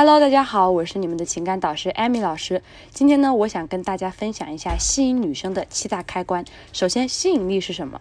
Hello，大家好，我是你们的情感导师艾米老师。今天呢，我想跟大家分享一下吸引女生的七大开关。首先，吸引力是什么？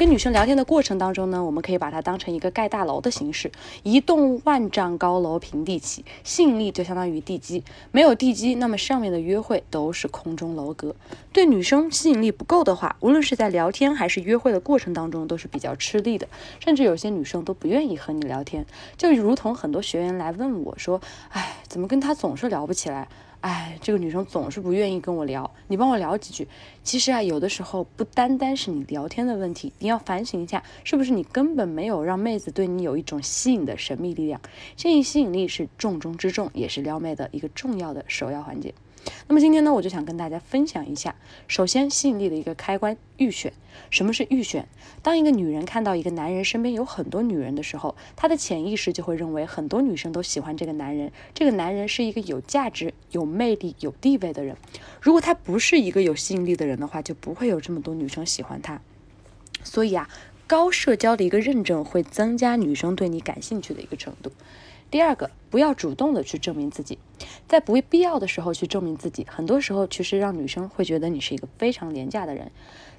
跟女生聊天的过程当中呢，我们可以把它当成一个盖大楼的形式，一栋万丈高楼平地起，吸引力就相当于地基，没有地基，那么上面的约会都是空中楼阁。对女生吸引力不够的话，无论是在聊天还是约会的过程当中，都是比较吃力的，甚至有些女生都不愿意和你聊天。就如同很多学员来问我说：“哎，怎么跟他总是聊不起来？”哎，这个女生总是不愿意跟我聊，你帮我聊几句。其实啊，有的时候不单单是你聊天的问题，你要反省一下，是不是你根本没有让妹子对你有一种吸引的神秘力量？这一吸引力是重中之重，也是撩妹的一个重要的首要环节。那么今天呢，我就想跟大家分享一下，首先吸引力的一个开关预选。什么是预选？当一个女人看到一个男人身边有很多女人的时候，她的潜意识就会认为很多女生都喜欢这个男人，这个男人是一个有价值、有魅力、有地位的人。如果他不是一个有吸引力的人的话，就不会有这么多女生喜欢他。所以啊，高社交的一个认证会增加女生对你感兴趣的一个程度。第二个，不要主动的去证明自己，在不必要的时候去证明自己，很多时候其实让女生会觉得你是一个非常廉价的人。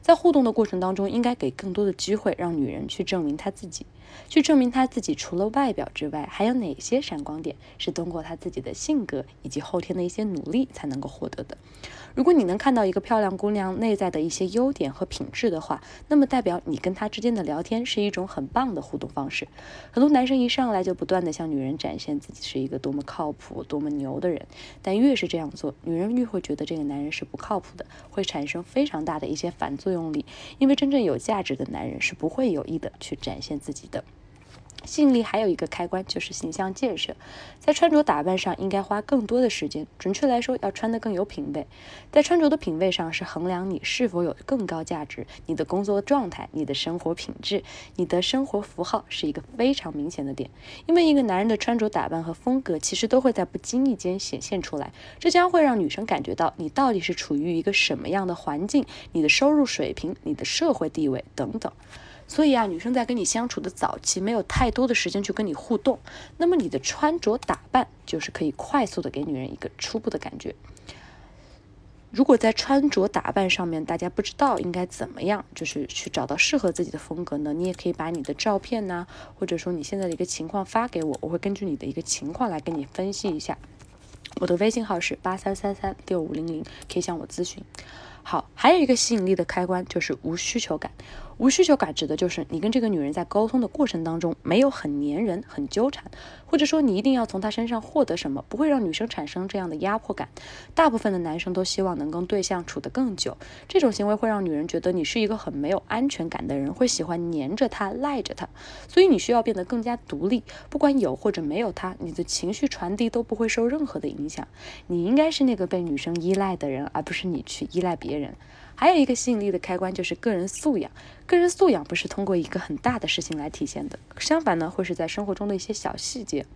在互动的过程当中，应该给更多的机会，让女人去证明她自己，去证明她自己除了外表之外，还有哪些闪光点是通过她自己的性格以及后天的一些努力才能够获得的。如果你能看到一个漂亮姑娘内在的一些优点和品质的话，那么代表你跟她之间的聊天是一种很棒的互动方式。很多男生一上来就不断的向女人展现自己是一个多么靠谱、多么牛的人，但越是这样做，女人越会觉得这个男人是不靠谱的，会产生非常大的一些反作用力。因为真正有价值的男人是不会有意的去展现自己的。吸引力还有一个开关就是形象建设，在穿着打扮上应该花更多的时间。准确来说，要穿得更有品味。在穿着的品味上，是衡量你是否有更高价值、你的工作状态、你的生活品质、你的生活符号是一个非常明显的点。因为一个男人的穿着打扮和风格，其实都会在不经意间显现出来，这将会让女生感觉到你到底是处于一个什么样的环境、你的收入水平、你的社会地位等等。所以啊，女生在跟你相处的早期，没有太多的时间去跟你互动，那么你的穿着打扮就是可以快速的给女人一个初步的感觉。如果在穿着打扮上面，大家不知道应该怎么样，就是去找到适合自己的风格呢？你也可以把你的照片呐，或者说你现在的一个情况发给我，我会根据你的一个情况来跟你分析一下。我的微信号是八三三三六五零零，可以向我咨询。好，还有一个吸引力的开关就是无需求感。无需求感指的就是你跟这个女人在沟通的过程当中没有很粘人、很纠缠，或者说你一定要从她身上获得什么，不会让女生产生这样的压迫感。大部分的男生都希望能跟对象处得更久，这种行为会让女人觉得你是一个很没有安全感的人，会喜欢黏着她、赖着她。所以你需要变得更加独立，不管有或者没有她，你的情绪传递都不会受任何的影响。你应该是那个被女生依赖的人，而不是你去依赖别人。还有一个吸引力的开关就是个人素养。个人素养不是通过一个很大的事情来体现的，相反呢，会是在生活中的一些小细节。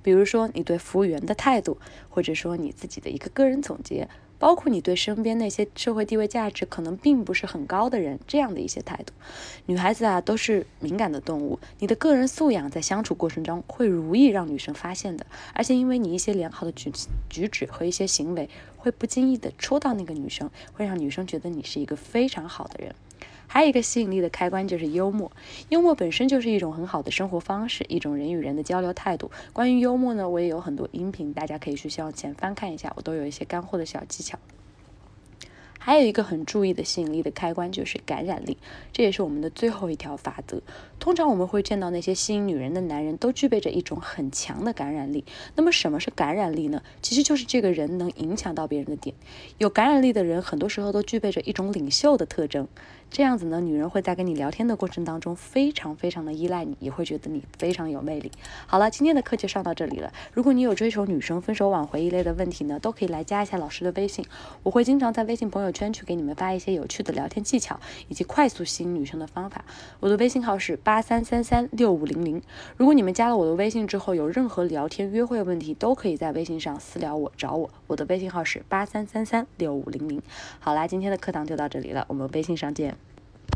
比如说你对服务员的态度，或者说你自己的一个个人总结。包括你对身边那些社会地位价值可能并不是很高的人这样的一些态度，女孩子啊都是敏感的动物，你的个人素养在相处过程中会容易让女生发现的，而且因为你一些良好的举举止和一些行为，会不经意的戳到那个女生，会让女生觉得你是一个非常好的人。还有一个吸引力的开关就是幽默，幽默本身就是一种很好的生活方式，一种人与人的交流态度。关于幽默呢，我也有很多音频，大家可以去向前翻看一下，我都有一些干货的小技巧。还有一个很注意的吸引力的开关就是感染力，这也是我们的最后一条法则。通常我们会见到那些吸引女人的男人，都具备着一种很强的感染力。那么什么是感染力呢？其实就是这个人能影响到别人的点。有感染力的人，很多时候都具备着一种领袖的特征。这样子呢，女人会在跟你聊天的过程当中，非常非常的依赖你，也会觉得你非常有魅力。好了，今天的课就上到这里了。如果你有追求女生、分手挽回一类的问题呢，都可以来加一下老师的微信，我会经常在微信朋友圈去给你们发一些有趣的聊天技巧，以及快速吸引女生的方法。我的微信号是八三三三六五零零。如果你们加了我的微信之后，有任何聊天约会问题，都可以在微信上私聊我找我。我的微信号是八三三三六五零零。好啦，今天的课堂就到这里了，我们微信上见。